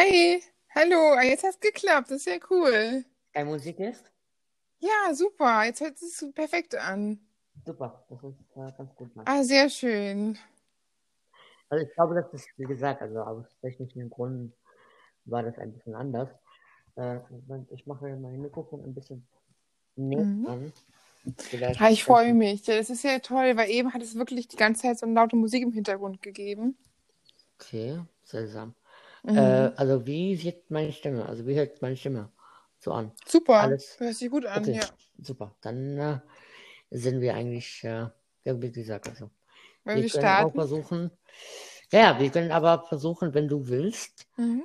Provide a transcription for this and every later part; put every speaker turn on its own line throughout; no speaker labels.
Hi, hallo, ah, jetzt hat es geklappt, das ist ja cool.
Dein Musik ist?
Ja, super, jetzt hört es sich perfekt an.
Super, das ist äh, ganz gut. Mann.
Ah, sehr schön.
Also ich glaube, das ist, wie gesagt, also aus technischen Gründen war das ein bisschen anders. Äh, ich mache mein Mikrofon ein bisschen näher
Mhm.
an. Vielleicht
Ah, ich freue mich. Das ist ja toll, weil eben hat es wirklich die ganze Zeit so eine laute Musik im Hintergrund gegeben.
Okay, seltsam.
Mhm.
Äh, also wie sieht meine Stimme? Also wie hört meine Stimme so an?
Super,
alles-
hört sich gut an,
Okay,
ja.
super. Dann äh, sind wir eigentlich, äh, ja, wie gesagt, also
Wollen
wir
wir
können auch versuchen. Ja, wir können aber versuchen, wenn du willst,
Mhm.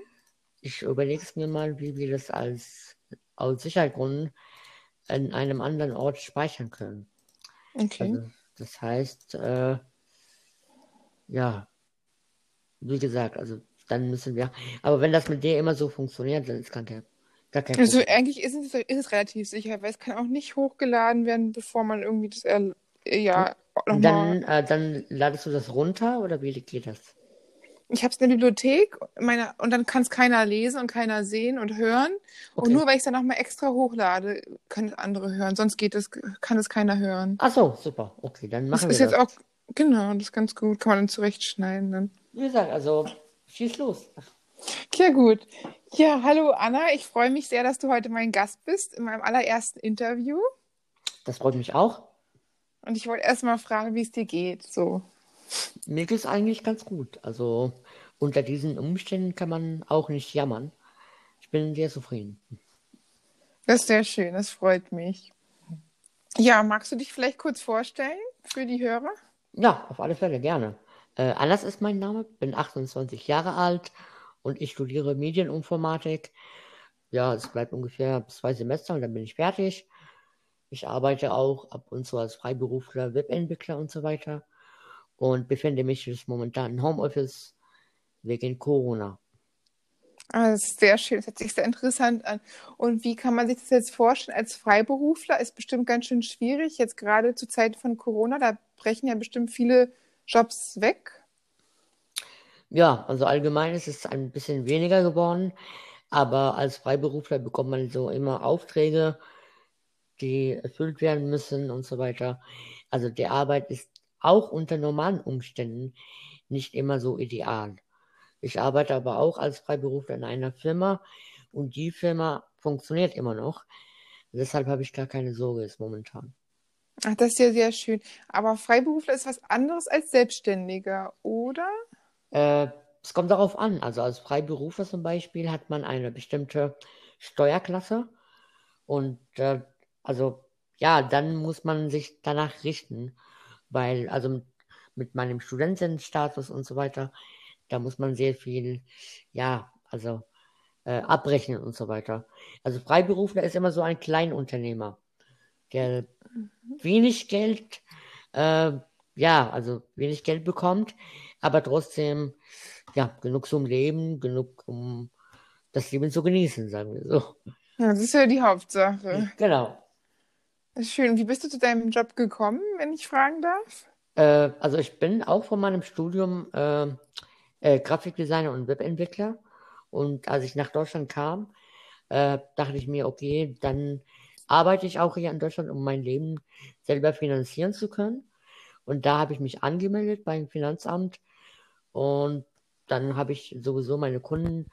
Ich überlege es mir mal, wie wir das als aus Sicherheitsgründen in einem anderen Ort speichern können.
Okay.
Also, das heißt, äh, ja, wie gesagt, also dann müssen wir. Aber wenn das mit dir immer so funktioniert, dann ist gar kein, gar kein
Also
Problem.
eigentlich ist es, ist es relativ sicher, weil es kann auch nicht hochgeladen werden, bevor man irgendwie das er, ja nochmal.
Dann, äh, dann ladest du das runter oder wie geht das?
Ich habe es in der Bibliothek meine, und dann kann es keiner lesen und keiner sehen und hören. Und
Okay.
nur weil ich es dann nochmal extra hochlade, können es andere hören. Sonst geht es, kann es keiner hören.
Ach so, super. Okay, dann
Das
machen
ist
wir
jetzt
das.
auch, genau, das ist ganz gut. Kann man dann zurechtschneiden dann.
Wie gesagt, also schieß los.
Ja, gut. Ja, hallo Anna. Ich freue mich sehr, dass du heute mein Gast bist in meinem allerersten Interview.
Das freut mich auch.
Und ich wollte erst mal fragen, wie es dir geht. So.
Mir geht es eigentlich ganz gut. Also unter diesen Umständen kann man auch nicht jammern. Ich bin sehr zufrieden.
Das ist sehr schön, das freut mich. Ja, magst du dich vielleicht kurz vorstellen für die Hörer?
Ja, auf alle Fälle gerne. Äh, Anas ist mein Name, bin 28 Jahre alt und ich studiere Medieninformatik. Ja, es bleibt ungefähr zwei Semester und dann bin ich fertig. Ich arbeite auch ab und zu als Freiberufler, Webentwickler und so weiter und befinde mich jetzt momentan im Homeoffice wegen Corona.
Das ist sehr schön, das hört sich sehr interessant an. Und wie kann man sich das jetzt vorstellen als Freiberufler? Ist bestimmt ganz schön schwierig, jetzt gerade zur Zeit von Corona, da brechen ja bestimmt viele Jobs weg.
Ja, also allgemein ist es ein bisschen weniger geworden, aber als Freiberufler bekommt man so immer Aufträge, die erfüllt werden müssen und so weiter. Also die Arbeit ist auch unter normalen Umständen nicht immer so ideal. Ich arbeite aber auch als Freiberufler in einer Firma und die Firma funktioniert immer noch. Deshalb habe ich gar keine Sorge jetzt momentan.
Ach, das ist ja sehr schön. Aber Freiberufler ist was anderes als Selbstständiger, oder?
Äh, es kommt darauf an. Also als Freiberufler zum Beispiel hat man eine bestimmte Steuerklasse und äh, also ja, dann muss man sich danach richten, weil also mit, meinem Studentenstatus und so weiter, da muss man sehr viel, ja, also äh, abrechnen und so weiter. Also Freiberufler ist immer so ein Kleinunternehmer, der wenig Geld, äh, ja, also wenig Geld bekommt, aber trotzdem, ja, genug zum Leben, genug um das Leben zu genießen, sagen wir so.
Ja, das ist ja die Hauptsache.
Genau.
Das ist schön. Wie bist du zu deinem Job gekommen, wenn ich fragen darf?
Äh, also ich bin auch von meinem Studium äh, äh, Grafikdesigner und Webentwickler. Und als ich nach Deutschland kam, äh, dachte ich mir, okay, dann arbeite ich auch hier in Deutschland, um mein Leben selber finanzieren zu können. Und da habe ich mich angemeldet beim Finanzamt. Und dann habe ich sowieso meine Kunden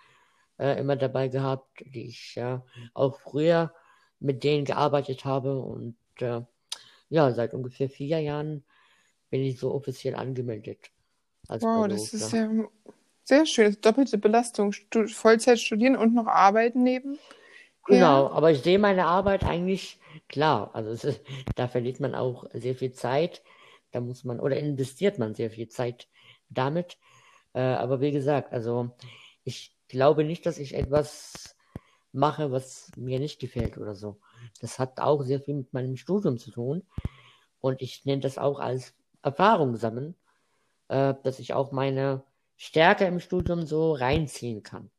äh, immer dabei gehabt, die ich ja auch früher mit denen gearbeitet habe. Und äh, ja, seit ungefähr vier Jahren bin ich so offiziell angemeldet als
Wow, das ist ja sehr schön. Das ist doppelte Belastung. Stu Vollzeit studieren und noch arbeiten neben.
Genau, aber ich sehe meine Arbeit eigentlich klar. Also ist, da verliert man auch sehr viel Zeit. Da muss man oder investiert man sehr viel Zeit damit. Äh, aber wie gesagt, also ich glaube nicht, dass ich etwas mache, was mir nicht gefällt oder so. Das hat auch sehr viel mit meinem Studium zu tun. Und ich nenne das auch als Erfahrung sammeln, äh, dass ich auch meine Stärke im Studium so reinziehen kann.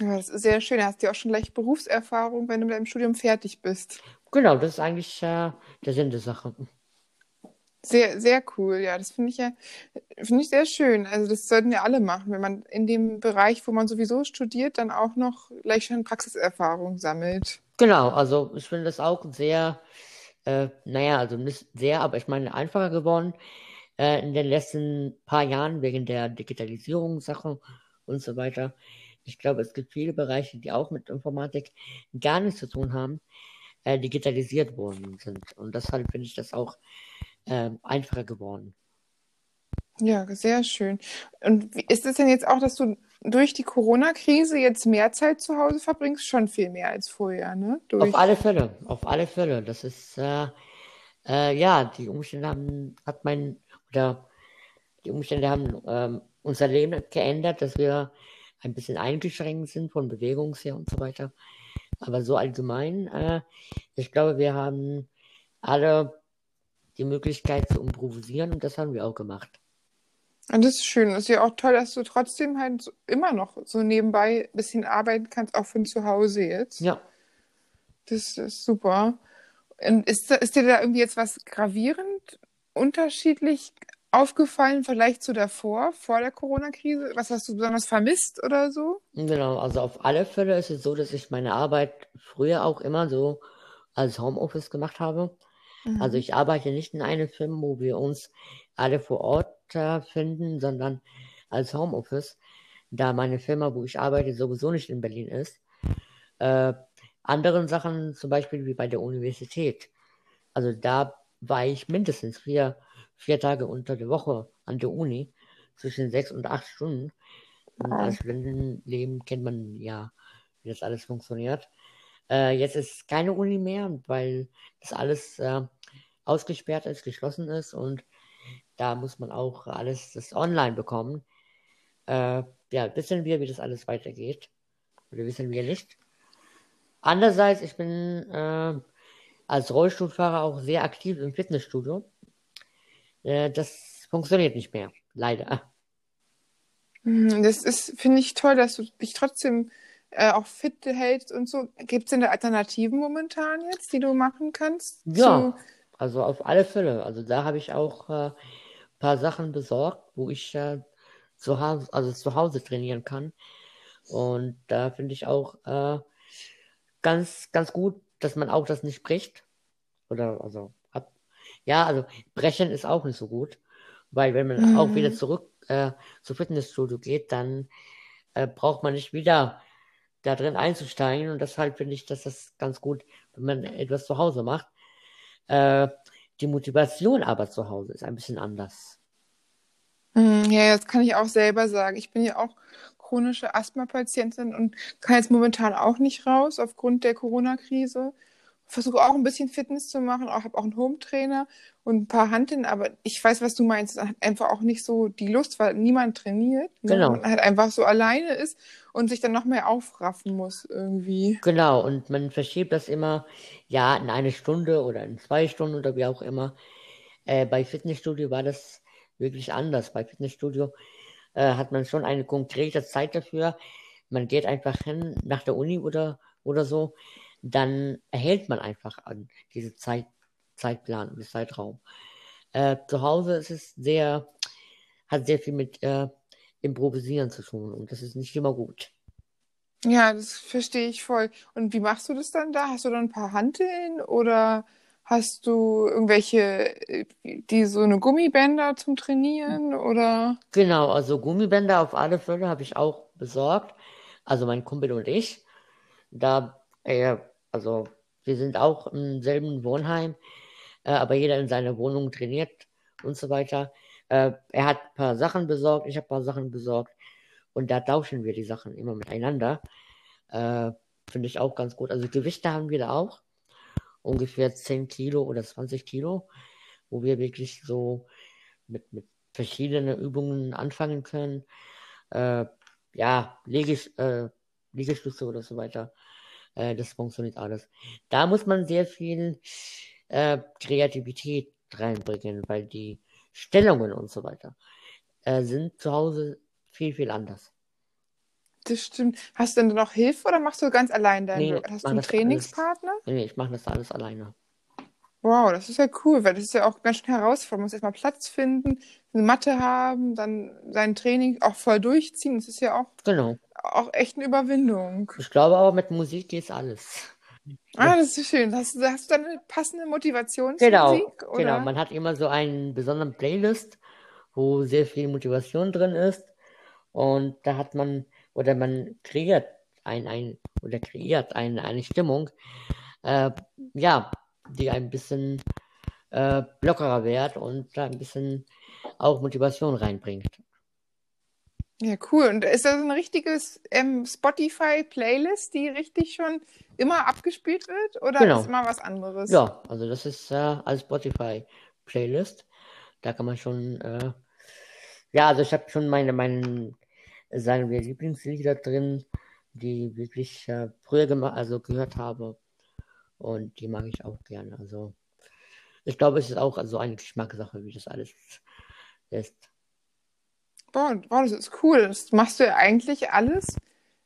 Ja, das ist sehr schön. Da hast du ja auch schon gleich Berufserfahrung, wenn du mit deinem Studium fertig bist.
Genau, das ist eigentlich äh, der Sinn der Sache.
Sehr, sehr cool. Ja, das finde ich ja, finde ich sehr schön. Also das sollten ja alle machen, wenn man in dem Bereich, wo man sowieso studiert, dann auch noch gleich schon Praxiserfahrung sammelt.
Genau, also ich finde das auch sehr, äh, naja, also nicht sehr, aber ich meine einfacher geworden äh, in den letzten paar Jahren wegen der Digitalisierungssache und so weiter. Ich glaube, es gibt viele Bereiche, die auch mit Informatik gar nichts zu tun haben, äh, digitalisiert worden sind. Und deshalb finde ich das auch äh, einfacher geworden.
Ja, sehr schön. Und ist es denn jetzt auch, dass du durch die Corona-Krise jetzt mehr Zeit zu Hause verbringst? Schon viel mehr als vorher, ne? Durch...
Auf alle Fälle, auf alle Fälle. Das ist, äh, äh, ja, die Umstände haben, hat mein, oder die Umstände haben ähm, unser Leben geändert, dass wir ein bisschen eingeschränkt sind von Bewegung her und so weiter. Aber so allgemein, äh, ich glaube, wir haben alle die Möglichkeit zu improvisieren und das haben wir auch gemacht.
Und das ist schön. Es ist ja auch toll, dass du trotzdem halt so, immer noch so nebenbei ein bisschen arbeiten kannst, auch von zu Hause jetzt.
Ja.
Das ist super. Und ist, ist dir da irgendwie jetzt was gravierend unterschiedlich aufgefallen im Vergleich zu davor, vor der Corona-Krise? Was hast du besonders vermisst oder so?
Genau, also auf alle Fälle ist es so, dass ich meine Arbeit früher auch immer so als Homeoffice gemacht habe. Mhm. Also ich arbeite nicht in einem Firma, wo wir uns alle vor Ort äh, finden, sondern als Homeoffice, da meine Firma, wo ich arbeite, sowieso nicht in Berlin ist. Äh, anderen Sachen, zum Beispiel wie bei der Universität. Also da war ich mindestens vier, vier Tage unter der Woche an der Uni, zwischen sechs und acht Stunden. Und als Studentenleben kennt man ja, wie das alles funktioniert. Äh, jetzt ist keine Uni mehr, weil das alles äh, ausgesperrt ist, geschlossen ist und da muss man auch alles das online bekommen. Äh, ja, wissen wir, wie das alles weitergeht. Oder wissen wir nicht. Andererseits, ich bin äh, als Rollstuhlfahrer auch sehr aktiv im Fitnessstudio. Äh, das funktioniert nicht mehr, leider.
Hm, das ist, finde ich toll, dass du dich trotzdem äh, auch fit hältst und so. Gibt es denn da Alternativen momentan jetzt, die du machen kannst?
Ja, also auf alle Fälle. Also da habe ich auch ein äh, paar Sachen besorgt, wo ich äh, zu, Hause, also zu Hause trainieren kann. Und da finde ich auch äh, ganz, ganz gut, dass man auch das nicht bricht. Oder also. Ja, also brechen ist auch nicht so gut. Weil wenn man mhm. auch wieder zurück äh, zu Fitnessstudio geht, dann äh, braucht man nicht wieder da drin einzusteigen. Und deshalb finde ich, dass das ganz gut, wenn man etwas zu Hause macht. Äh, die Motivation aber zu Hause ist ein bisschen anders.
Mm, ja, das kann ich auch selber sagen. Ich bin ja auch chronische Asthma-Patientin und kann jetzt momentan auch nicht raus aufgrund der Corona-Krise versuche auch ein bisschen Fitness zu machen, auch habe auch einen Home-Trainer und ein paar Handeln, aber ich weiß, was du meinst. Man hat einfach auch nicht so die Lust, weil niemand trainiert.
Ne? Genau.
Man halt einfach so alleine ist und sich dann noch mehr aufraffen muss irgendwie.
Genau, und man verschiebt das immer, ja, in eine Stunde oder in zwei Stunden oder wie auch immer. Äh, bei Fitnessstudio war das wirklich anders. Bei Fitnessstudio äh, hat man schon eine konkrete Zeit dafür. Man geht einfach hin nach der Uni oder, oder so dann erhält man einfach an diese Zeit, Zeitplan und Zeitraum. Äh, zu Hause ist es sehr, hat sehr viel mit äh, Improvisieren zu tun und das ist nicht immer gut.
Ja, das verstehe ich voll. Und wie machst du das dann da? Hast du dann ein paar Hanteln oder hast du irgendwelche, äh, die so eine Gummibänder zum Trainieren oder?
Genau, also Gummibänder auf alle Fälle habe ich auch besorgt. Also mein Kumpel und ich. Da äh, also wir sind auch im selben Wohnheim, äh, aber jeder in seiner Wohnung trainiert und so weiter. Äh, er hat ein paar Sachen besorgt, ich habe ein paar Sachen besorgt und da tauschen wir die Sachen immer miteinander. Äh, Finde ich auch ganz gut. Also Gewichte haben wir da auch. Ungefähr 10 Kilo oder 20 Kilo, wo wir wirklich so mit, mit verschiedenen Übungen anfangen können. Äh, ja, Liegest, äh, Liegestütze oder so weiter. Äh, das funktioniert alles. Da muss man sehr viel äh, Kreativität reinbringen, weil die Stellungen und so weiter äh, sind zu Hause viel, viel anders.
Das stimmt. Hast du denn noch Hilfe oder machst du ganz allein deinen nee, Hast du einen Trainingspartner?
Alles, nee, ich mache das alles alleine.
Wow, das ist ja cool, weil das ist ja auch ganz schön herausfordernd. Man muss erstmal Platz finden, eine Matte haben, dann sein Training auch voll durchziehen. Das ist ja auch,
Genau.
Auch echt eine Überwindung.
Ich glaube aber, mit Musik geht alles.
Ah, das ist schön. Hast, du- hast du dann eine passende
Genau,
Motivationsmusik?
genau.
Oder?
Man hat immer so einen besonderen Playlist, wo sehr viel Motivation drin ist. Und da hat man, oder man kreiert ein, ein oder kreiert ein, eine Stimmung, äh, ja, die ein bisschen äh, lockerer wird und da ein bisschen auch Motivation reinbringt.
Ja, cool. Und ist das ein richtiges ähm, Spotify-Playlist, die richtig schon immer abgespielt wird? Oder
Genau.
ist immer was anderes?
Ja, also das ist äh, als Spotify-Playlist. Da kann man schon, äh, ja, also ich habe schon meine, meinen, sagen wir, Lieblingslieder drin, die wirklich äh, früher gemacht, also gehört habe. Und die mag ich auch gerne. Also ich glaube, es ist auch also eine Geschmackssache, wie das alles ist.
Boah, boah, das ist cool. Das machst du ja eigentlich alles,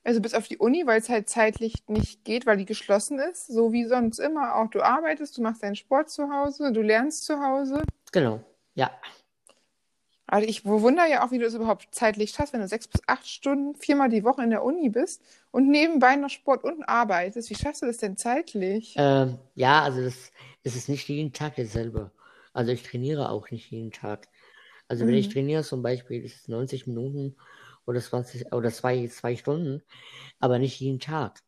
also bis auf die Uni, weil es halt zeitlich nicht geht, weil die geschlossen ist, so wie sonst immer. Auch du arbeitest, du machst deinen Sport zu Hause, du lernst zu Hause.
Genau, ja.
Also ich bewundere ja auch, wie du es überhaupt zeitlich schaffst, wenn du sechs bis acht Stunden viermal die Woche in der Uni bist und nebenbei noch Sport und arbeitest. Wie schaffst du das denn zeitlich?
Ähm, ja, also das, es ist nicht jeden Tag dasselbe. Also ich trainiere auch nicht jeden Tag. Also wenn ich
Mhm.
trainiere zum Beispiel, ist es 90 Minuten oder 20 oder zwei, zwei Stunden, aber nicht jeden Tag.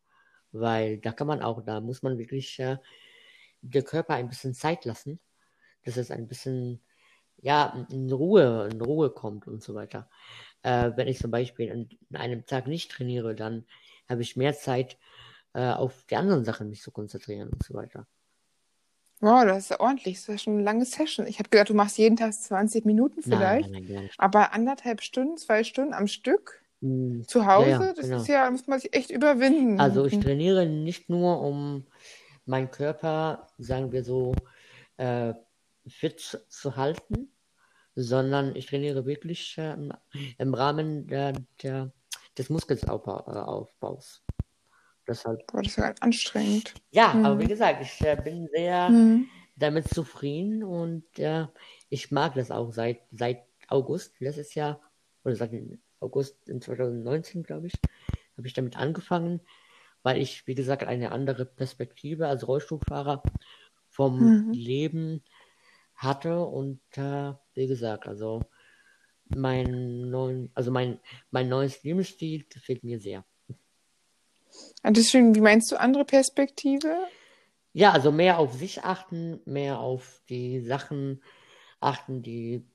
Weil da kann man auch, da muss man wirklich äh, der Körper ein bisschen Zeit lassen, dass es ein bisschen, ja, in Ruhe, in Ruhe kommt und so weiter. Äh, wenn ich zum Beispiel an, an einem Tag nicht trainiere, dann habe ich mehr Zeit, äh, auf die anderen Sachen mich zu konzentrieren und so weiter.
Wow, das ist ja ordentlich. Das ist ja schon eine lange Session. Ich habe gedacht, du machst jeden Tag 20 Minuten
Nein,
vielleicht,
nein, nein, nicht.
aber anderthalb Stunden, zwei Stunden am Stück
Hm,
zu
ja,
Hause,
ja,
das
genau.
ist ja, muss man sich echt überwinden.
Also ich trainiere nicht nur, um meinen Körper, sagen wir so, äh, fit zu- halten, sondern ich trainiere wirklich äh, im, im Rahmen der, der, des Muskelaufbaus. Deshalb,
Boah, das ist ja anstrengend.
ja, aber
Mhm.
wie gesagt, ich äh, bin sehr
Mhm.
damit zufrieden und äh, ich mag das auch seit, seit August letztes Jahr, oder seit August in 2019, glaube ich, habe ich damit angefangen, weil ich, wie gesagt, eine andere Perspektive als Rollstuhlfahrer vom
Mhm.
Leben hatte und äh, wie gesagt, also mein neuen, also mein, mein neues Lebensstil gefällt mir sehr.
Das ist schön. Wie meinst du andere Perspektive?
Ja, also mehr auf sich achten, mehr auf die Sachen achten, die,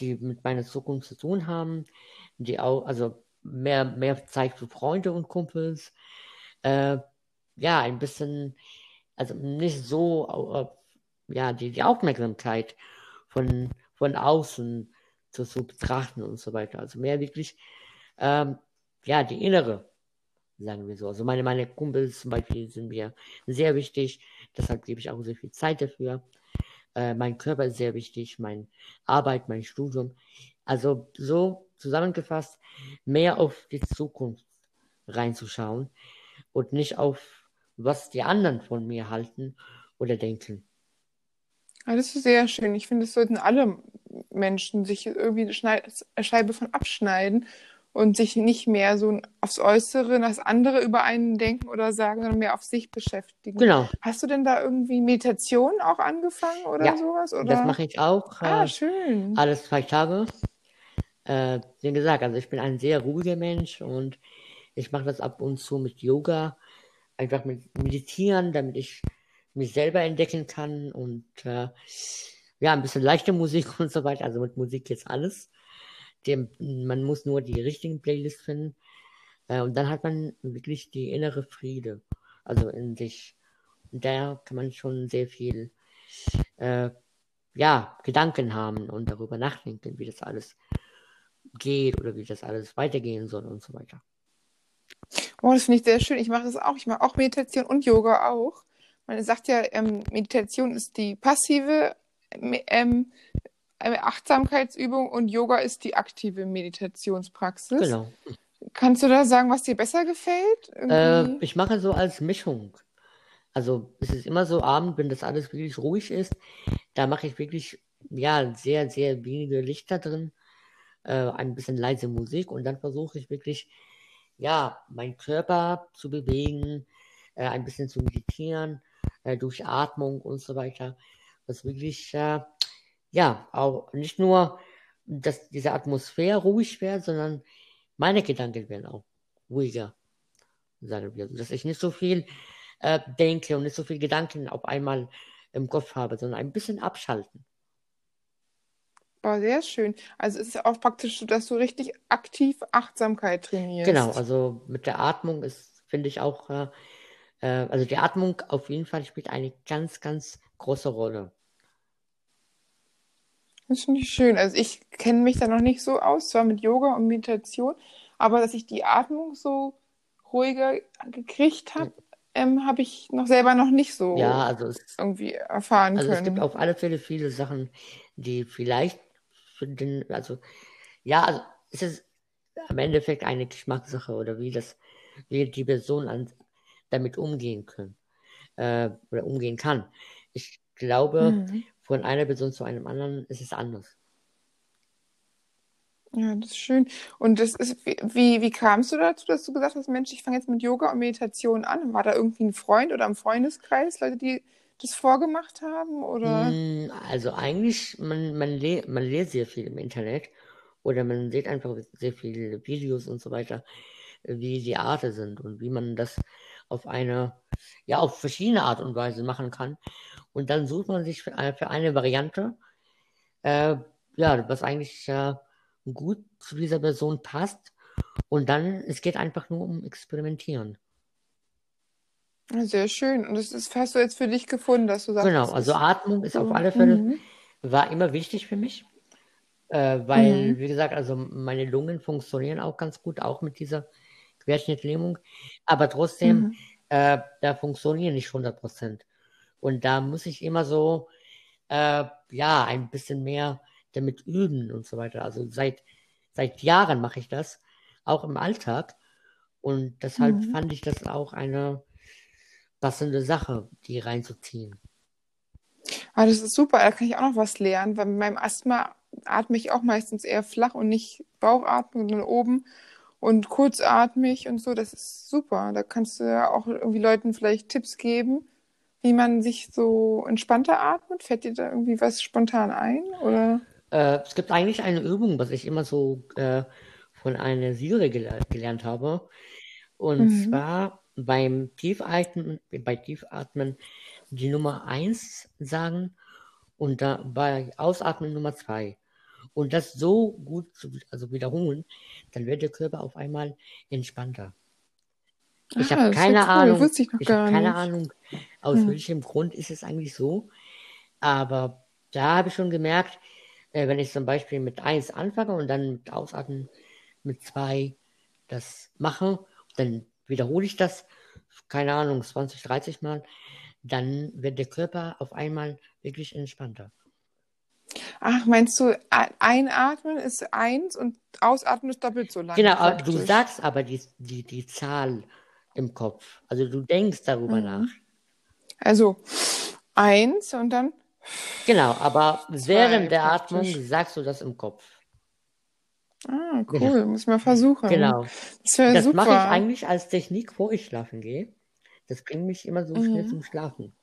die mit meiner Zukunft zu tun haben, die auch, also mehr, mehr Zeit für Freunde und Kumpels, äh, ja, ein bisschen, also nicht so, äh, ja, die, die Aufmerksamkeit von, von außen zu, zu betrachten und so weiter. Also mehr wirklich, ähm, ja, die innere sagen wir so. Also meine, meine Kumpels zum Beispiel sind mir sehr wichtig, deshalb gebe ich auch sehr viel Zeit dafür. Äh, mein Körper ist sehr wichtig, meine Arbeit, mein Studium. Also so zusammengefasst, mehr auf die Zukunft reinzuschauen und nicht auf, was die anderen von mir halten oder denken.
Ah, das ist sehr schön. Ich finde, es sollten alle Menschen sich irgendwie eine Scheibe von abschneiden und sich nicht mehr so aufs Äußere, das andere über einen denken oder sagen, sondern mehr auf sich beschäftigen.
Genau,
Hast du denn da irgendwie Meditation auch angefangen oder
Ja,
sowas? Oder?
das mache ich auch.
Ah,
Äh,
schön.
alles zwei Tage. Äh, wie gesagt, also ich bin ein sehr ruhiger Mensch und ich mache das ab und zu mit Yoga, einfach mit Meditieren, damit ich mich selber entdecken kann und äh, ja, ein bisschen leichte Musik und so weiter. Also mit Musik jetzt alles. Dem, man muss nur die richtigen Playlists finden äh, und dann hat man wirklich die innere Friede, also in sich. Und da kann man schon sehr viel äh, ja, Gedanken haben und darüber nachdenken, wie das alles geht oder wie das alles weitergehen soll und so weiter.
Oh, das finde ich sehr schön. Ich mache das auch. Ich mache auch Meditation und Yoga auch. Man sagt ja, ähm, Meditation ist die passive ähm, Achtsamkeitsübung und Yoga ist die aktive Meditationspraxis.
Genau.
Kannst du da sagen, was dir besser gefällt?
Äh, ich mache so als Mischung. Also es ist immer so Abend, wenn das alles wirklich ruhig ist, da mache ich wirklich, ja, sehr, sehr wenige Lichter drin, äh, ein bisschen leise Musik und dann versuche ich wirklich, ja, meinen Körper zu bewegen, äh, ein bisschen zu meditieren, äh, durch Atmung und so weiter. Was wirklich, äh, ja, auch nicht nur, dass diese Atmosphäre ruhig wird, sondern meine Gedanken werden auch ruhiger. Sagen wir. Dass ich nicht so viel äh, denke und nicht so viele Gedanken auf einmal im Kopf habe, sondern ein bisschen abschalten.
Oh, sehr schön. Also es ist auch praktisch so, dass du richtig aktiv Achtsamkeit trainierst.
Genau, also mit der Atmung ist, finde ich auch, äh, äh, also die Atmung auf jeden Fall spielt eine ganz, ganz große Rolle.
Das finde ich schön. Also ich kenne mich da noch nicht so aus, zwar mit Yoga und Meditation, aber dass ich die Atmung so ruhiger gekriegt habe, ähm, habe ich noch selber noch nicht so
Ja, also es,
irgendwie erfahren
also es gibt
können.
auf alle Fälle viele Sachen, die vielleicht für den, also ja, also es ist am Endeffekt eine Geschmackssache oder wie das, wie die Person an, damit umgehen können äh, oder umgehen kann. Ich glaube,
Mhm.
Von einer Person zu einem anderen ist es anders.
Ja, das ist schön. Und das ist, wie, wie, kamst du dazu, dass du gesagt hast, Mensch, ich fange jetzt mit Yoga und Meditation an? War da irgendwie ein Freund oder im Freundeskreis, Leute, die das vorgemacht haben? Oder?
Mm, Also eigentlich, man, man, le man liest sehr viel im Internet oder man sieht einfach sehr viele Videos und so weiter, wie die Arten sind und wie man das auf eine, ja, auf verschiedene Art und Weise machen kann. Und dann sucht man sich für, eine- für eine Variante, äh, ja, was eigentlich äh, gut zu dieser Person passt. Und dann, es geht einfach nur um Experimentieren.
Ja, sehr schön. Und das ist, hast du jetzt für dich gefunden, dass du sagst,
Genau, also Atmung ist auf alle Fälle,
Mhm.
war immer wichtig für mich. Äh, weil,
Mhm.
wie gesagt, also meine Lungen funktionieren auch ganz gut, auch mit dieser Querschnittlähmung. Aber trotzdem,
Mhm.
äh, da funktionieren nicht 100%. Und da muss ich immer so, äh, ja, ein bisschen mehr damit üben und so weiter. Also seit, seit Jahren mache ich das, auch im Alltag. Und deshalb
Mhm.
fand ich das auch eine passende Sache, die reinzuziehen.
Ah, das ist super, da kann ich auch noch was lernen, weil mit meinem Asthma atme ich auch meistens eher flach und nicht Bauchatmung, sondern oben und kurzatmig und so. Das ist super. Da kannst du ja auch irgendwie Leuten vielleicht Tipps geben, wie man sich so entspannter atmet. Fällt dir da irgendwie was spontan ein? Oder?
Äh, es gibt eigentlich eine Übung, was ich immer so äh, von einer Syrer gele gelernt habe. Und
Mhm.
zwar beim Tiefatmen, bei Tiefatmen die Nummer 1 sagen und da bei Ausatmen Nummer 2. Und das so gut zu, also wiederholen, dann wird der Körper auf einmal entspannter. Ich
Ah,
habe keine
cool.
Ahnung,
Wusste ich noch
ich
gar
keine
nicht.
Ahnung, aus
Hm.
welchem Grund ist es eigentlich so. Aber da habe ich schon gemerkt, äh, wenn ich zum Beispiel mit 1 anfange und dann mit Ausatmen mit 2 das mache, dann wiederhole ich das, keine Ahnung, 20, 30 Mal, dann wird der Körper auf einmal wirklich entspannter.
Ach, meinst du, einatmen ist eins und ausatmen ist doppelt so lang
Genau, aber du
praktisch?
sagst aber die, die, die Zahl im Kopf. Also du denkst darüber nach.
Mhm. Also eins und dann
Genau, aber während der Atmung sagst du das im Kopf.
Ah,
Genau.
cool. Muss ich mal versuchen.
Genau.
Das
Das mache ich eigentlich als Technik, bevor ich schlafen gehe. Das bringt mich immer so schnell
Mhm.
zum Schlafen.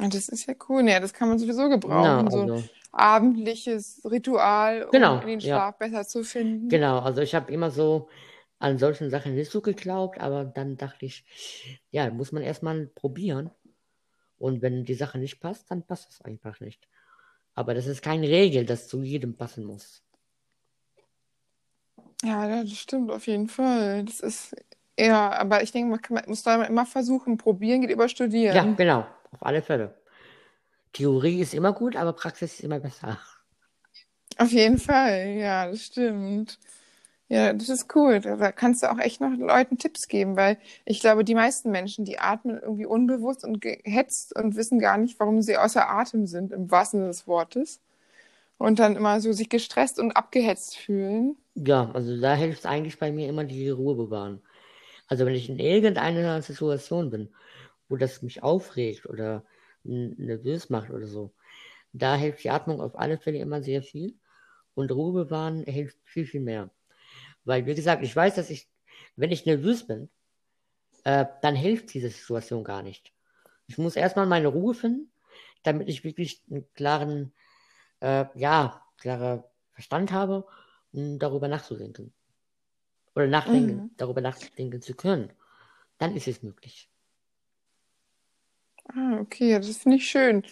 Ah, Das ist ja cool. Ja, das kann man sowieso gebrauchen, so ein
also,
abendliches Ritual, um
genau,
in den
ja,
Schlaf besser zu finden.
genau. Also ich habe immer so an solchen Sachen nicht so geglaubt, aber dann dachte ich, ja, muss man erstmal probieren. Und wenn die Sache nicht passt, dann passt es einfach nicht. Aber das ist keine Regel, dass zu jedem passen muss.
Ja, ja, das stimmt auf jeden Fall. Das ist, ja, aber ich denke, man kann, man muss da immer versuchen, probieren geht über
Ja,
Studieren.
genau, auf alle Fälle. Theorie ist immer gut, aber Praxis ist immer besser.
Auf jeden Fall, ja, das stimmt. Ja, das ist cool. Da kannst du auch echt noch Leuten Tipps geben, weil ich glaube, die meisten Menschen, die atmen irgendwie unbewusst und gehetzt und wissen gar nicht, warum sie außer Atem sind, im wahrsten Sinne des Wortes. Und dann immer so sich gestresst und abgehetzt fühlen.
Ja, also da hilft eigentlich bei mir immer die Ruhe bewahren. Also wenn ich in irgendeiner Situation bin, wo das mich aufregt oder nervös macht oder so. Da hilft die Atmung auf alle Fälle immer sehr viel. Und Ruhe bewahren hilft viel, viel mehr. Weil, wie gesagt, ich weiß, dass ich, wenn ich nervös bin, äh, dann hilft diese Situation gar nicht. Ich muss erstmal meine Ruhe finden, damit ich wirklich einen klaren, äh, ja, klarer Verstand habe, um darüber nachzudenken. Oder nachdenken, mhm. darüber nachdenken zu können. Dann ist es möglich.
Ah, okay, das finde ich schön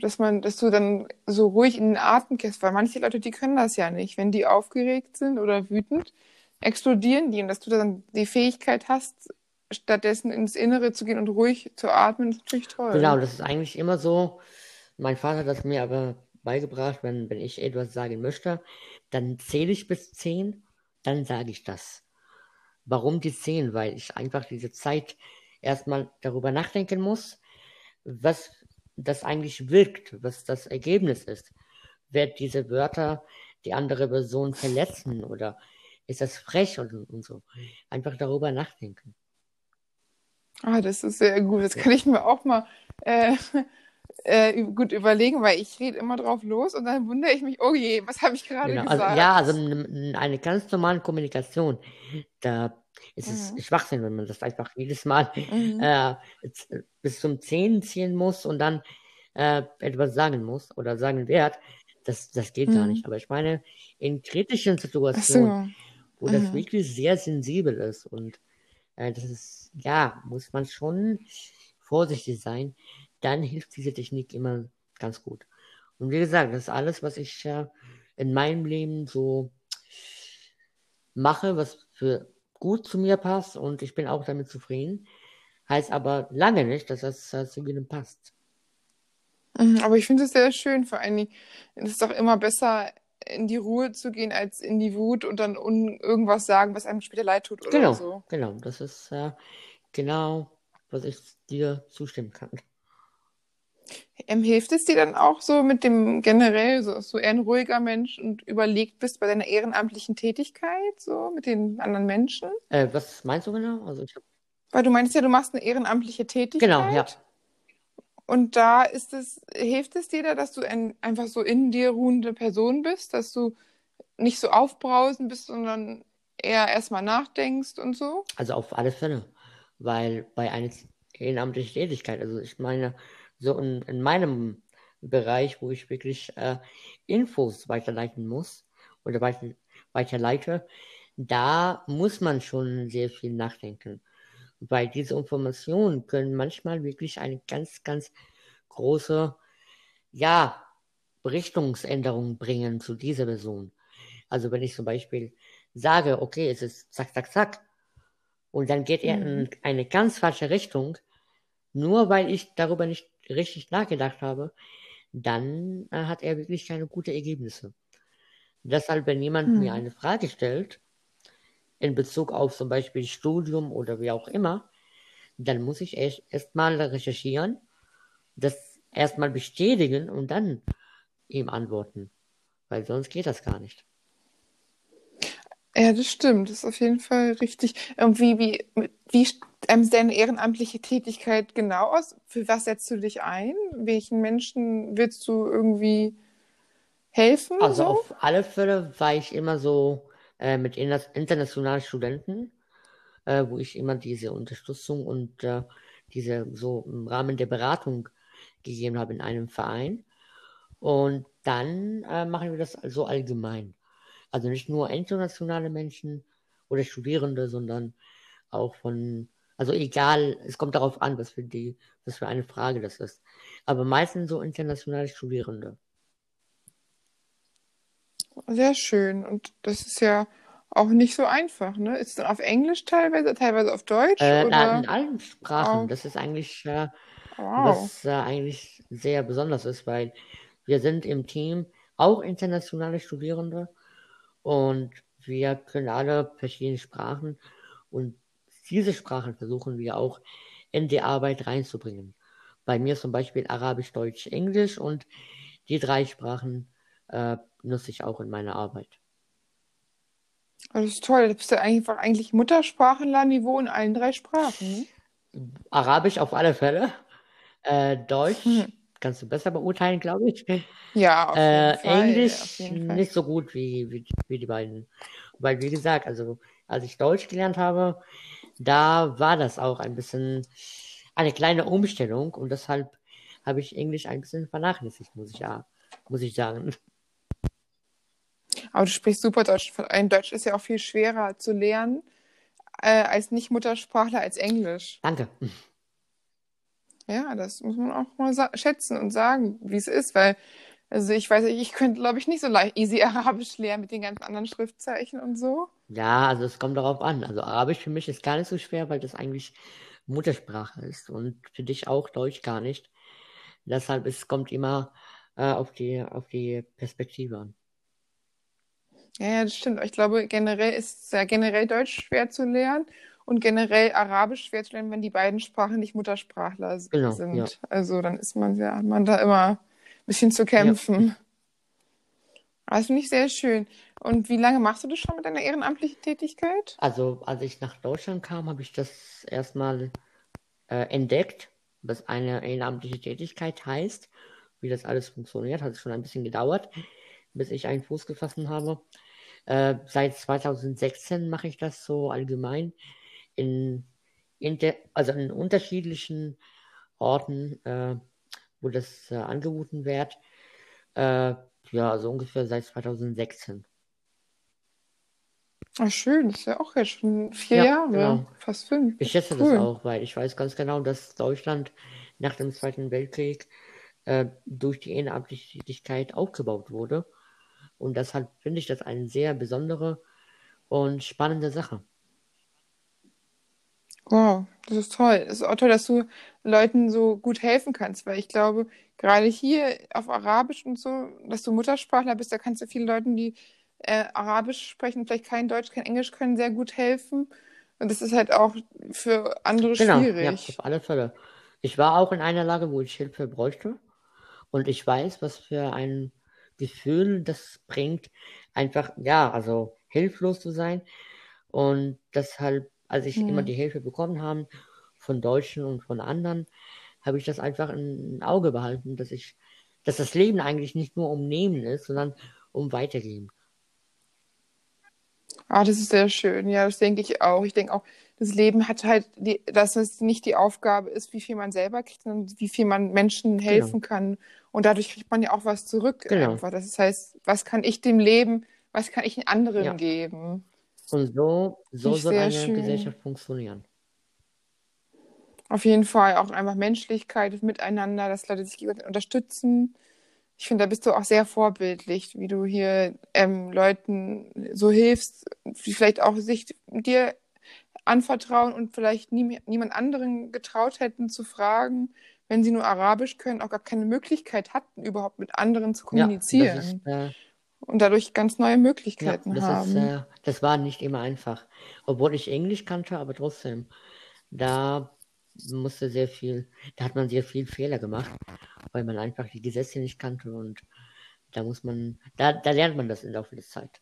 dass man, dass du dann so ruhig in den Atem gehst, weil manche Leute, die können das ja nicht. Wenn die aufgeregt sind oder wütend, explodieren die und dass du dann die Fähigkeit hast, stattdessen ins Innere zu gehen und ruhig zu atmen, ist natürlich toll.
Genau, das ist eigentlich immer so. Mein Vater hat das mir aber beigebracht, wenn, wenn ich etwas sagen möchte, dann zähle ich bis zehn, dann sage ich das. Warum die zehn? Weil ich einfach diese Zeit erstmal darüber nachdenken muss, was das eigentlich wirkt, was das Ergebnis ist. Wird diese Wörter die andere Person verletzen oder ist das frech und, und so? Einfach darüber nachdenken.
Ah, das ist sehr gut. Das kann ich mir auch mal äh, äh, gut überlegen, weil ich rede immer drauf los und dann wundere ich mich, oh je, was habe ich gerade genau.
gesagt? Also, ja, also eine ganz normale Kommunikation, da ist es mhm. Schwachsinn, wenn man das einfach jedes Mal mhm. äh, bis zum Zehn ziehen muss und dann äh, etwas sagen muss oder sagen wird. Das, das geht mhm. gar nicht. Aber ich meine, in kritischen Situationen. Wo mhm. das wirklich sehr sensibel ist und äh, das ist, ja, muss man schon vorsichtig sein, dann hilft diese Technik immer ganz gut. Und wie gesagt, das ist alles, was ich äh, in meinem Leben so mache, was für gut zu mir passt und ich bin auch damit zufrieden. Heißt aber lange nicht, dass das äh, zu jedem passt.
Mhm, aber ich finde es sehr schön, vor allen Dingen, es ist doch immer besser, in die Ruhe zu gehen, als in die Wut und dann irgendwas sagen, was einem später leid tut oder
genau,
so.
Genau, das ist äh, genau, was ich dir zustimmen kann.
Ähm, hilft es dir dann auch so mit dem generell, so, so eher ein ruhiger Mensch und überlegt bist bei deiner ehrenamtlichen Tätigkeit, so mit den anderen Menschen?
Äh, was meinst du genau?
Also ich hab... Weil du meinst ja, du machst eine ehrenamtliche Tätigkeit.
Genau, ja.
Und da ist es, hilft es dir da, dass du ein, einfach so in dir ruhende Person bist, dass du nicht so aufbrausend bist, sondern eher erstmal nachdenkst und so?
Also auf alle Fälle. Weil bei einer ehrenamtlichen Tätigkeit, also ich meine, so in, in meinem Bereich, wo ich wirklich äh, Infos weiterleiten muss oder weiter, weiterleite, da muss man schon sehr viel nachdenken. Weil diese Informationen können manchmal wirklich eine ganz, ganz große, ja, Richtungsänderung bringen zu dieser Person. Also wenn ich zum Beispiel sage, okay, es ist zack, zack, zack, und dann geht er in mhm. eine ganz falsche Richtung, nur weil ich darüber nicht richtig nachgedacht habe, dann äh, hat er wirklich keine guten Ergebnisse. Deshalb, wenn jemand hm. mir eine Frage stellt, in Bezug auf zum Beispiel Studium oder wie auch immer, dann muss ich erst erstmal recherchieren, das erstmal bestätigen und dann ihm antworten. Weil sonst geht das gar nicht.
Ja, das stimmt. Das ist auf jeden Fall richtig. Wie, wie, wie ähm, deine ehrenamtliche Tätigkeit genau aus? Für was setzt du dich ein? Welchen Menschen willst du irgendwie helfen?
Also so? auf alle Fälle war ich immer so äh, mit internationalen Studenten, äh, wo ich immer diese Unterstützung und äh, diese so im Rahmen der Beratung gegeben habe in einem Verein. Und dann äh, machen wir das so allgemein. Also nicht nur internationale Menschen oder Studierende, sondern auch von, also egal, es kommt darauf an, was für die, was für eine Frage das ist. Aber meistens so internationale Studierende.
Sehr schön. Und das ist ja auch nicht so einfach, ne? Ist es dann auf Englisch teilweise, teilweise auf Deutsch?
Äh, oder? in allen Sprachen. Auf... Das ist eigentlich, äh, wow. was äh, eigentlich sehr besonders ist, weil wir sind im Team auch internationale Studierende und wir können alle verschiedene Sprachen und diese Sprachen versuchen wir auch in die Arbeit reinzubringen. Bei mir zum Beispiel Arabisch, Deutsch, Englisch und die drei Sprachen äh, nutze ich auch in meiner Arbeit.
Das ist toll. Du bist ja einfach eigentlich Muttersprachenlerniveau in allen drei Sprachen. Ne?
Arabisch auf alle Fälle. Äh, Deutsch
Hm.
kannst du besser beurteilen, glaube ich.
Ja, auf
Äh,
Fall. Auf
Englisch
jeden Fall.
nicht so gut wie, wie, wie die beiden. Weil, wie gesagt, also als ich Deutsch gelernt habe, da war das auch ein bisschen eine kleine Umstellung und deshalb habe ich Englisch ein bisschen vernachlässigt, muss ich ja, muss ich sagen.
Aber du sprichst super Deutsch. Ein Deutsch ist ja auch viel schwerer zu lernen äh, als Nicht-Muttersprachler als Englisch.
Danke.
Ja, das muss man auch mal schätzen und sagen, wie es ist, weil, also ich weiß nicht, ich könnte, glaube ich, nicht so leicht easy Arabisch lernen mit den ganzen anderen Schriftzeichen und so.
Ja, also es kommt darauf an. Also Arabisch für mich ist gar nicht so schwer, weil das eigentlich Muttersprache ist und für dich auch Deutsch gar nicht. Deshalb es kommt immer äh, auf die, auf die Perspektive an.
Ja, ja, das stimmt. Ich glaube, generell ist es ja generell Deutsch schwer zu lernen und generell Arabisch schwer zu lernen, wenn die beiden Sprachen nicht Muttersprachler
Genau,
sind.
ja.
Also dann ist man ja, hat man da immer ein bisschen zu kämpfen. Aber Das finde ich sehr schön. Und wie lange machst du das schon mit deiner ehrenamtlichen Tätigkeit?
Also, als ich nach Deutschland kam, habe ich das erstmal äh, entdeckt, was eine ehrenamtliche Tätigkeit heißt, wie das alles funktioniert. Hat schon ein bisschen gedauert, bis ich einen Fuß gefasst habe. Äh, seit 2016 mache ich das so allgemein in, inter, also in unterschiedlichen Orten, äh, wo das äh, angeboten wird. Äh, ja, so ungefähr seit 2016.
Ach, schön. Das ist ja auch jetzt schon vier
Ja,
Jahre,
genau.
fast fünf.
Ich schätze das
Cool.
auch, weil ich weiß ganz genau, dass Deutschland nach dem Zweiten Weltkrieg äh, durch die ehrenamtliche Tätigkeit aufgebaut wurde. Und deshalb finde ich das eine sehr besondere und spannende Sache.
Wow, das ist toll. Es ist auch toll, dass du Leuten so gut helfen kannst, weil ich glaube, gerade hier auf Arabisch und so, dass du Muttersprachler bist, da kannst du vielen Leuten, die äh, Arabisch sprechen, vielleicht kein Deutsch, kein Englisch können, sehr gut helfen. Und das ist halt auch für andere
Genau, ja,
schwierig.
auf alle Fälle. Ich war auch in einer Lage, wo ich Hilfe bräuchte. Und ich weiß, was für ein Gefühl das bringt, einfach, ja, also hilflos zu sein. Und deshalb, als ich immer
Hm.
die Hilfe bekommen habe von Deutschen und von anderen, habe ich das einfach im Auge behalten, dass ich, dass das Leben eigentlich nicht nur um Nehmen ist, sondern um Weitergeben.
Ah, das ist sehr schön. Ja, das denke ich auch. Ich denke auch, das Leben hat halt, die, dass es nicht die Aufgabe ist, wie viel man selber kriegt, sondern wie viel man Menschen
Genau,
helfen kann. Und dadurch kriegt man ja auch was zurück
genau.
einfach. Das heißt, was kann ich dem Leben, was kann ich den anderen
Ja.
geben?
Und so, so soll eine
schön.
Gesellschaft funktionieren.
Auf jeden Fall auch einfach Menschlichkeit miteinander, dass Leute sich gegenseitig unterstützen. Ich finde, da bist du auch sehr vorbildlich, wie du hier ähm, Leuten so hilfst, die vielleicht auch sich dir anvertrauen und vielleicht nie, niemand anderen getraut hätten zu fragen, wenn sie nur Arabisch können, auch gar keine Möglichkeit hatten, überhaupt mit anderen zu
Ja, das ist,
kommunizieren
äh,
und dadurch ganz neue
ja,
Möglichkeiten
das ist,
haben.
äh, das war nicht immer einfach. Obwohl ich Englisch kannte, aber trotzdem, da musste sehr viel, da hat man sehr viel Fehler gemacht, weil man einfach die Gesetze nicht kannte und da muss man, da, da lernt man das im Laufe der Zeit.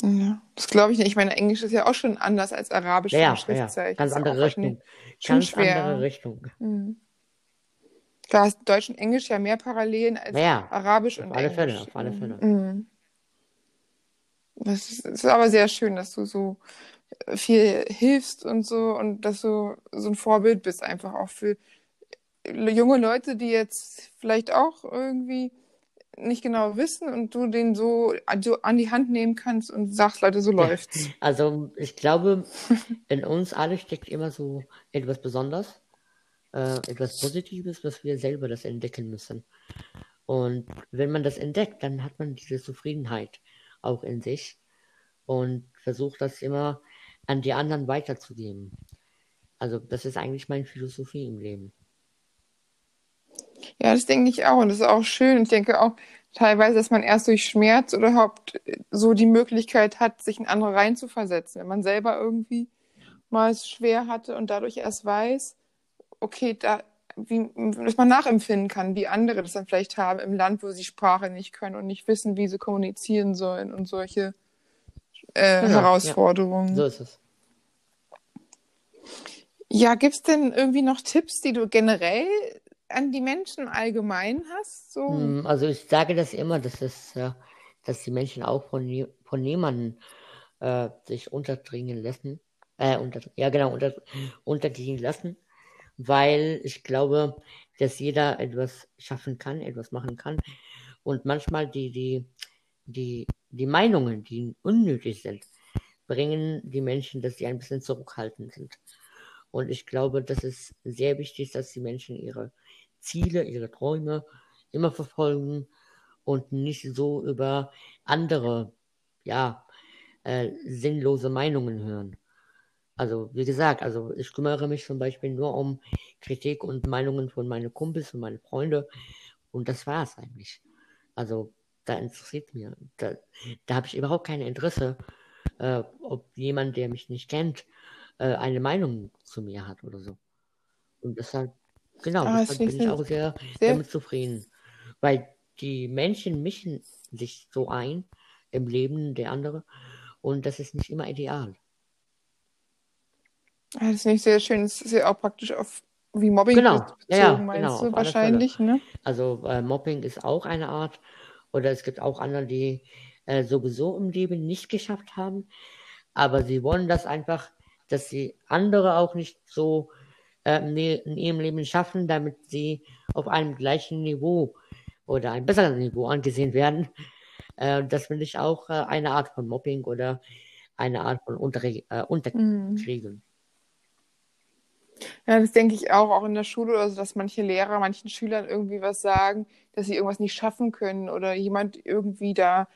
Ja, das glaube ich nicht. Ich meine, Englisch ist ja auch schon anders als Arabisch
Ja, ja, ganz andere Richtung, ganz andere
schwer.
Richtung.
Hm. Klar hast Deutsch und Englisch ja mehr Parallelen als
Ja,
Arabisch
auf
und
alle Fälle,
Englisch.
auf alle. Fälle.
Hm. Das ist, ist aber sehr schön, dass du so viel hilfst und so und dass du so ein Vorbild bist, einfach auch für junge Leute, die jetzt vielleicht auch irgendwie nicht genau wissen und du den so so an die Hand nehmen kannst und sagst, Leute, so läuft's.
also ich glaube, in uns alle steckt immer so etwas Besonderes, äh, etwas Positives, was wir selber das entdecken müssen. Und wenn man das entdeckt, dann hat man diese Zufriedenheit auch in sich und versucht das immer an die anderen weiterzugeben. Also das ist eigentlich meine Philosophie im Leben.
Ja, das denke ich auch. Und das ist auch schön. Ich denke auch teilweise, dass man erst durch Schmerz oder überhaupt so die Möglichkeit hat, sich in andere reinzuversetzen. Wenn man selber irgendwie mal es schwer hatte und dadurch erst weiß, okay, da, wie, dass man nachempfinden kann, wie andere das dann vielleicht haben im Land, wo sie Sprache nicht können und nicht wissen, wie sie kommunizieren sollen und solche äh,
Genau, ja, so
Herausforderungen.
ist es.
Ja, gibt es denn irgendwie noch Tipps, die du generell an die Menschen allgemein hast? So?
Hm, also ich sage das immer, dass, es, äh, dass die Menschen auch von, von niemandem äh, sich unterdringen lassen. Äh, unter, ja, genau, unter, unterdringen lassen. Weil ich glaube, dass jeder etwas schaffen kann, etwas machen kann. Und manchmal die, die, die, die Meinungen, die unnötig sind, bringen die Menschen, dass sie ein bisschen zurückhaltend sind. Und ich glaube, das ist sehr wichtig, dass die Menschen ihre Ziele, ihre Träume immer verfolgen und nicht so über andere, ja, äh, sinnlose Meinungen hören. Also, wie gesagt, also ich kümmere mich zum Beispiel nur um Kritik und Meinungen von meinen Kumpels und meinen Freunden und das war es eigentlich. Also, da interessiert mir, da, da habe ich überhaupt kein Interesse, äh, ob jemand, der mich nicht kennt, äh, eine Meinung zu mir hat oder so. Und deshalb, genau, ah, deshalb bin ich auch sehr, sehr damit zufrieden. Weil die Menschen mischen sich so ein im Leben der anderen und das ist nicht immer ideal.
Ah, das finde ich sehr schön. Das ist ja auch praktisch auf wie Mobbing
genau. bezogen, ja, ja, meinst
genau, du wahrscheinlich, ne?
Also äh, Mobbing ist auch eine Art, oder es gibt auch andere, die äh, sowieso im Leben nicht geschafft haben, aber sie wollen das einfach, dass sie andere auch nicht so in ihrem Leben schaffen, damit sie auf einem gleichen Niveau oder ein besseres Niveau angesehen werden. Äh, das finde ich auch äh, eine Art von Mobbing oder eine Art von äh, Unterkriegen. Mhm.
Ja, das denke ich auch, auch in der Schule oder so, dass manche Lehrer manchen Schülern irgendwie was sagen, dass sie irgendwas nicht schaffen können oder jemand irgendwie da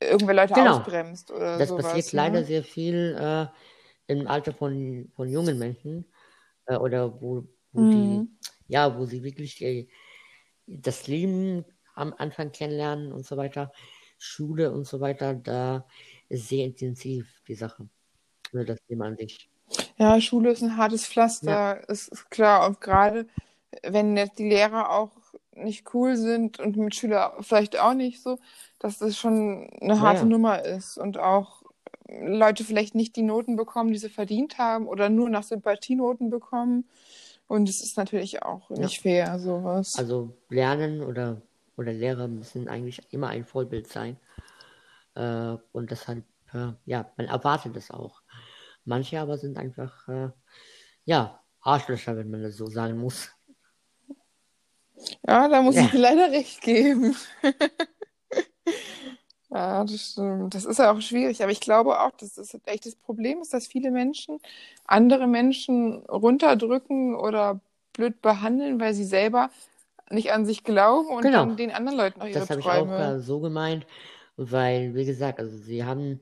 irgendwer Leute genau. ausbremst oder
Das
sowas,
passiert
ne?
leider sehr viel äh, im Alter von, von jungen Menschen äh, oder wo, wo mhm. die, ja, wo sie wirklich äh, das Leben am Anfang kennenlernen und so weiter, Schule und so weiter, da ist sehr intensiv die Sache. Oder das Thema an sich.
Ja, Schule ist ein hartes Pflaster, ja. ist, ist klar. Und gerade wenn jetzt die Lehrer auch nicht cool sind und mit Schüler vielleicht auch nicht so, dass das schon eine harte ja. Nummer ist und auch Leute vielleicht nicht die Noten bekommen, die sie verdient haben oder nur nach Sympathienoten bekommen. Und es ist natürlich auch ja. nicht fair, sowas.
Also Lernen oder, oder Lehrer müssen eigentlich immer ein Vorbild sein. Äh, und deshalb, äh, ja, man erwartet es auch. Manche aber sind einfach, äh, ja, Arschlöcher, wenn man das so sagen muss.
Ja, da muss ja. ich leider recht geben. ja, das stimmt. Das ist ja auch schwierig. Aber ich glaube auch, dass das echt das Problem ist, dass viele Menschen andere Menschen runterdrücken oder blöd behandeln, weil sie selber nicht an sich glauben und genau. den anderen Leuten auch ihre
das Träume. Das habe ich auch so gemeint, weil, wie gesagt, also sie haben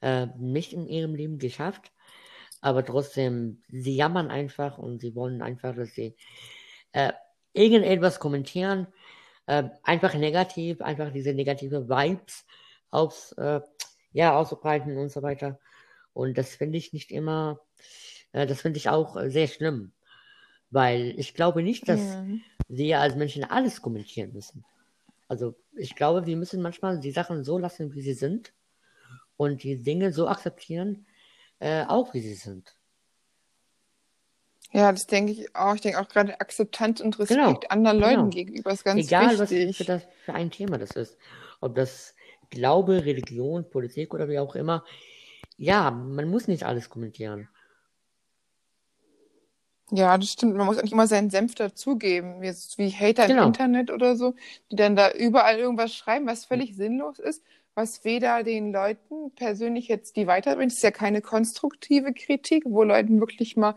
äh, nicht in ihrem Leben geschafft, aber trotzdem, sie jammern einfach und sie wollen einfach, dass sie äh, irgendetwas kommentieren, äh, einfach negativ, einfach diese negative Vibes aufs, äh, ja, auszubreiten und so weiter. Und das finde ich nicht immer, äh, das finde ich auch sehr schlimm. Weil ich glaube nicht, dass ja. wir als Menschen alles kommentieren müssen. Also ich glaube, wir müssen manchmal die Sachen so lassen, wie sie sind und die Dinge so akzeptieren, äh, auch wie sie sind.
Ja, das denke ich auch. Ich denke auch gerade Akzeptanz und Respekt genau, anderen Leuten genau. gegenüber ist ganz
Egal,
wichtig.
Egal, was für, das für ein Thema das ist. Ob das Glaube, Religion, Politik oder wie auch immer. Ja, man muss nicht alles kommentieren.
Ja, das stimmt. Man muss auch nicht immer seinen Senf dazugeben. Jetzt wie Hater genau. im Internet oder so, die dann da überall irgendwas schreiben, was völlig sinnlos ist, was weder den Leuten persönlich jetzt die weiterbringt. Das ist ja keine konstruktive Kritik, wo Leuten wirklich mal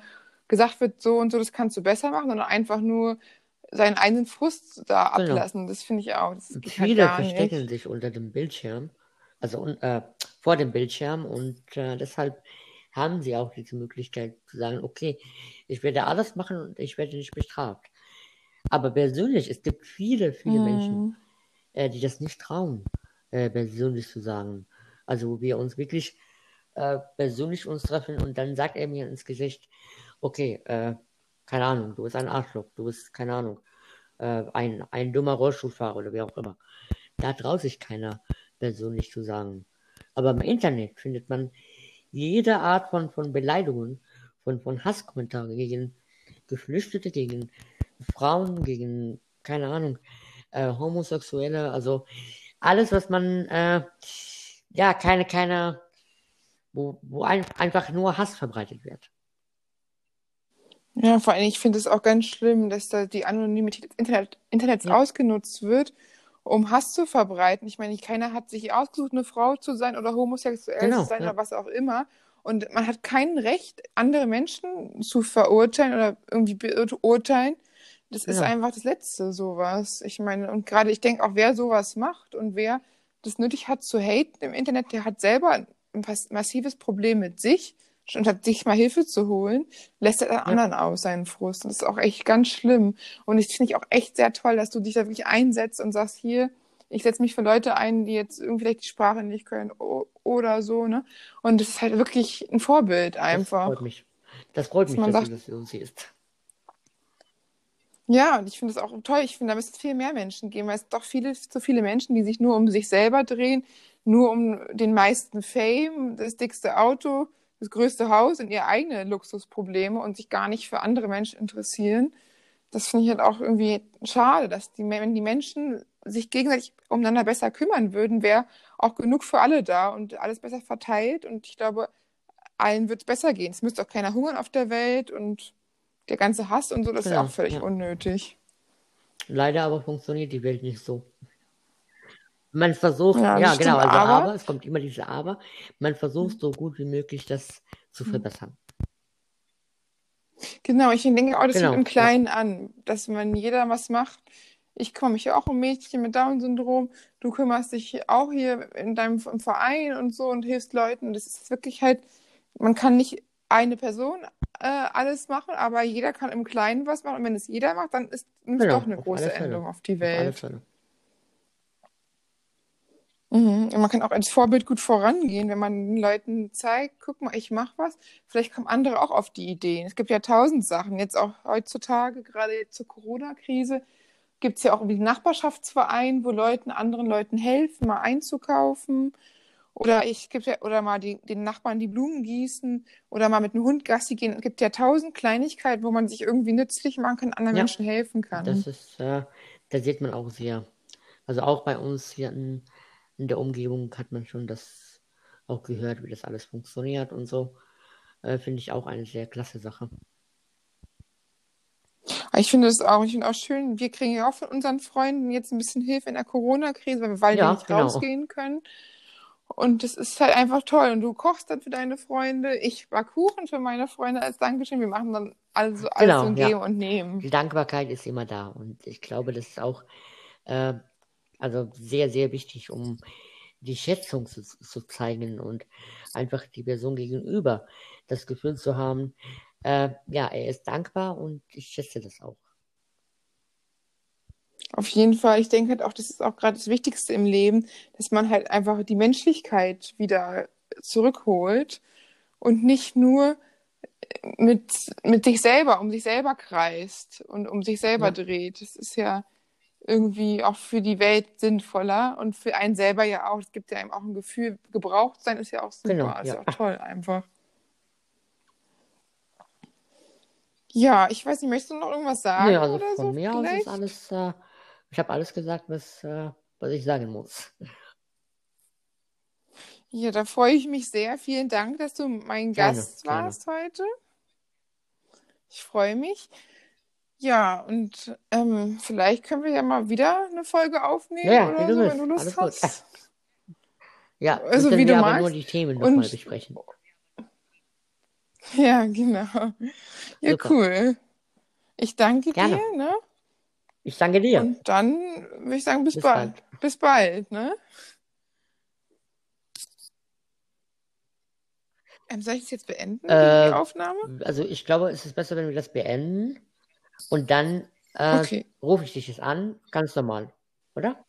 gesagt wird, so und so, das kannst du besser machen, sondern einfach nur seinen eigenen Frust da genau. ablassen. Das finde ich auch. Das
Viele halt verstecken nicht. sich unter dem Bildschirm, also äh, vor dem Bildschirm und äh, deshalb haben sie auch diese Möglichkeit zu sagen, okay, ich werde alles machen und ich werde nicht bestraft. Aber persönlich, es gibt viele, viele hm. Menschen, äh, die das nicht trauen, äh, persönlich zu sagen. Also wo wir uns wirklich äh, persönlich uns treffen und dann sagt er mir ins Gesicht, okay, äh, keine Ahnung, du bist ein Arschloch, du bist, keine Ahnung, äh, ein, ein dummer Rollstuhlfahrer oder wie auch immer. Da traut sich keiner persönlich zu sagen. Aber im Internet findet man jede Art von, von Beleidigungen von, von Hasskommentaren gegen Geflüchtete, gegen Frauen, gegen, keine Ahnung, äh, Homosexuelle, also alles, was man, äh, ja, keine, keine, wo, wo ein, einfach nur Hass verbreitet wird.
Ja, vor allem, ich finde es auch ganz schlimm, dass da die Anonymität des Internet, Internets
Ja.
ausgenutzt wird, um Hass zu verbreiten. Ich meine, keiner hat sich ausgesucht, eine Frau zu sein oder homosexuell
Genau,
zu sein
ja.
oder was auch immer. Und man hat kein Recht, andere Menschen zu verurteilen oder irgendwie beurteilen. Das ist
Genau.
einfach das Letzte, sowas. Ich meine, und gerade ich denke auch, wer sowas macht und wer das nötig hat zu haten im Internet, der hat selber ein massives Problem mit sich, statt sich mal Hilfe zu holen, lässt er an anderen aus seinen Frust. Und das ist auch echt ganz schlimm. Und ich finde ich auch echt sehr toll, dass du dich da wirklich einsetzt und sagst, hier, ich setze mich für Leute ein, die jetzt irgendwie vielleicht die Sprache nicht können oder so, ne? Und das ist halt wirklich ein Vorbild
Das
einfach.
freut mich. Das freut
Dass
mich, dass
sagt-
du das so siehst.
Ja, und ich finde es auch toll. Ich finde, da müsste es viel mehr Menschen geben, weil es doch viele, zu viele Menschen, die sich nur um sich selber drehen, nur um den meisten Fame, das dickste Auto, das größte Haus und ihre eigenen Luxusprobleme und sich gar nicht für andere Menschen interessieren. Das finde ich halt auch irgendwie schade, dass die, wenn die Menschen sich gegenseitig umeinander besser kümmern würden, wäre auch genug für alle da und alles besser verteilt. Und ich glaube, allen wird es besser gehen. Es müsste auch keiner hungern auf der Welt und der ganze Hass und so, das ist ja
Genau,
auch völlig
ja.
unnötig.
Leider aber funktioniert die Welt nicht so. Man versucht,
Ja,
ja, genau, also
aber-
aber, es kommt immer diese Aber, man versucht so gut wie möglich das zu
Mhm.
verbessern.
Genau, ich denke auch, das
Genau,
fängt im Kleinen an, dass man jeder was macht. Ich kümmere mich ja auch um Mädchen mit Down-Syndrom. Du kümmerst dich auch hier in deinem Verein und so und hilfst Leuten. Das ist wirklich halt, man kann nicht eine Person äh, alles machen, aber jeder kann im Kleinen was machen. Und wenn es jeder macht, dann ist
Genau,
doch eine
auf
große. Änderung auf die
Auf
Welt.
Fälle.
Mhm. Und man kann auch als Vorbild gut vorangehen, wenn man den Leuten zeigt, guck mal, ich mache was. Vielleicht kommen andere auch auf die Ideen. Es gibt ja tausend Sachen. Jetzt auch heutzutage, gerade zur Corona-Krise, gibt es ja auch irgendwie einen Nachbarschaftsverein, wo Leuten, anderen Leuten helfen, mal einzukaufen. Oder ich gibt ja, oder mal die, den Nachbarn die Blumen gießen oder mal mit einem Hund Gassi gehen. Es gibt ja tausend Kleinigkeiten, wo man sich irgendwie nützlich machen kann, anderen
Ja,
Menschen helfen kann.
Das ist, äh, da sieht man auch sehr. Also auch bei uns hier in, in der Umgebung hat man schon das auch gehört, wie das alles funktioniert und so. Äh, finde ich auch eine sehr klasse Sache.
Aber Ich finde es auch, ich finde auch schön, wir kriegen ja auch von unseren Freunden jetzt ein bisschen Hilfe in der Corona-Krise, weil wir weil wir
Ja,
nicht
genau.
rausgehen können. Und das ist halt einfach toll. Und du kochst dann für deine Freunde, ich back Kuchen für meine Freunde als Dankeschön. Wir machen dann also alles
Genau,
ein
ja.
Geben und Nehmen.
Die Dankbarkeit ist immer da und ich glaube, das ist auch äh, also sehr, sehr wichtig, um die Schätzung zu, zu zeigen und einfach die Person gegenüber das Gefühl zu haben, äh, ja, er ist dankbar und ich schätze das auch.
Auf jeden Fall. Ich denke halt auch, das ist auch gerade das Wichtigste im Leben, dass man halt einfach die Menschlichkeit wieder zurückholt und nicht nur mit, mit sich selber, um sich selber kreist und um sich selber
Ja.
dreht. Das ist ja irgendwie auch für die Welt sinnvoller und für einen selber ja auch. Es gibt ja einem auch ein Gefühl, gebraucht sein ist ja auch super.
Genau,
ist
ja.
ja auch toll einfach. Ja, ich weiß nicht, möchtest du noch irgendwas sagen
Nee, also
oder
von
so
mir aus ist
vielleicht?
alles, äh, ich habe alles gesagt, was, äh, was ich sagen muss.
Ja, da freue ich mich sehr. Vielen Dank, dass du mein
Gerne,
Gast
gerne.
warst heute. Ich freue mich. Ja, und ähm, vielleicht können wir ja mal wieder eine Folge aufnehmen
Ja,
oder
wie du
so, wenn du Lust
Alles gut.
hast.
Ja,
Also, wie
wir
du
aber nur
magst.
die Themen nochmal besprechen.
ja, genau. Ja,
Super.
cool. Ich danke
Gerne.
dir, ne?
Ich danke dir.
Und dann würde ich sagen, bis
Bis
bald.
bald.
Bis bald, ne? Ähm, soll ich das jetzt beenden,
Äh,
die Aufnahme?
Also ich glaube, es ist besser, wenn wir das beenden und dann äh,
Okay.
rufe ich dich jetzt an, ganz normal, oder?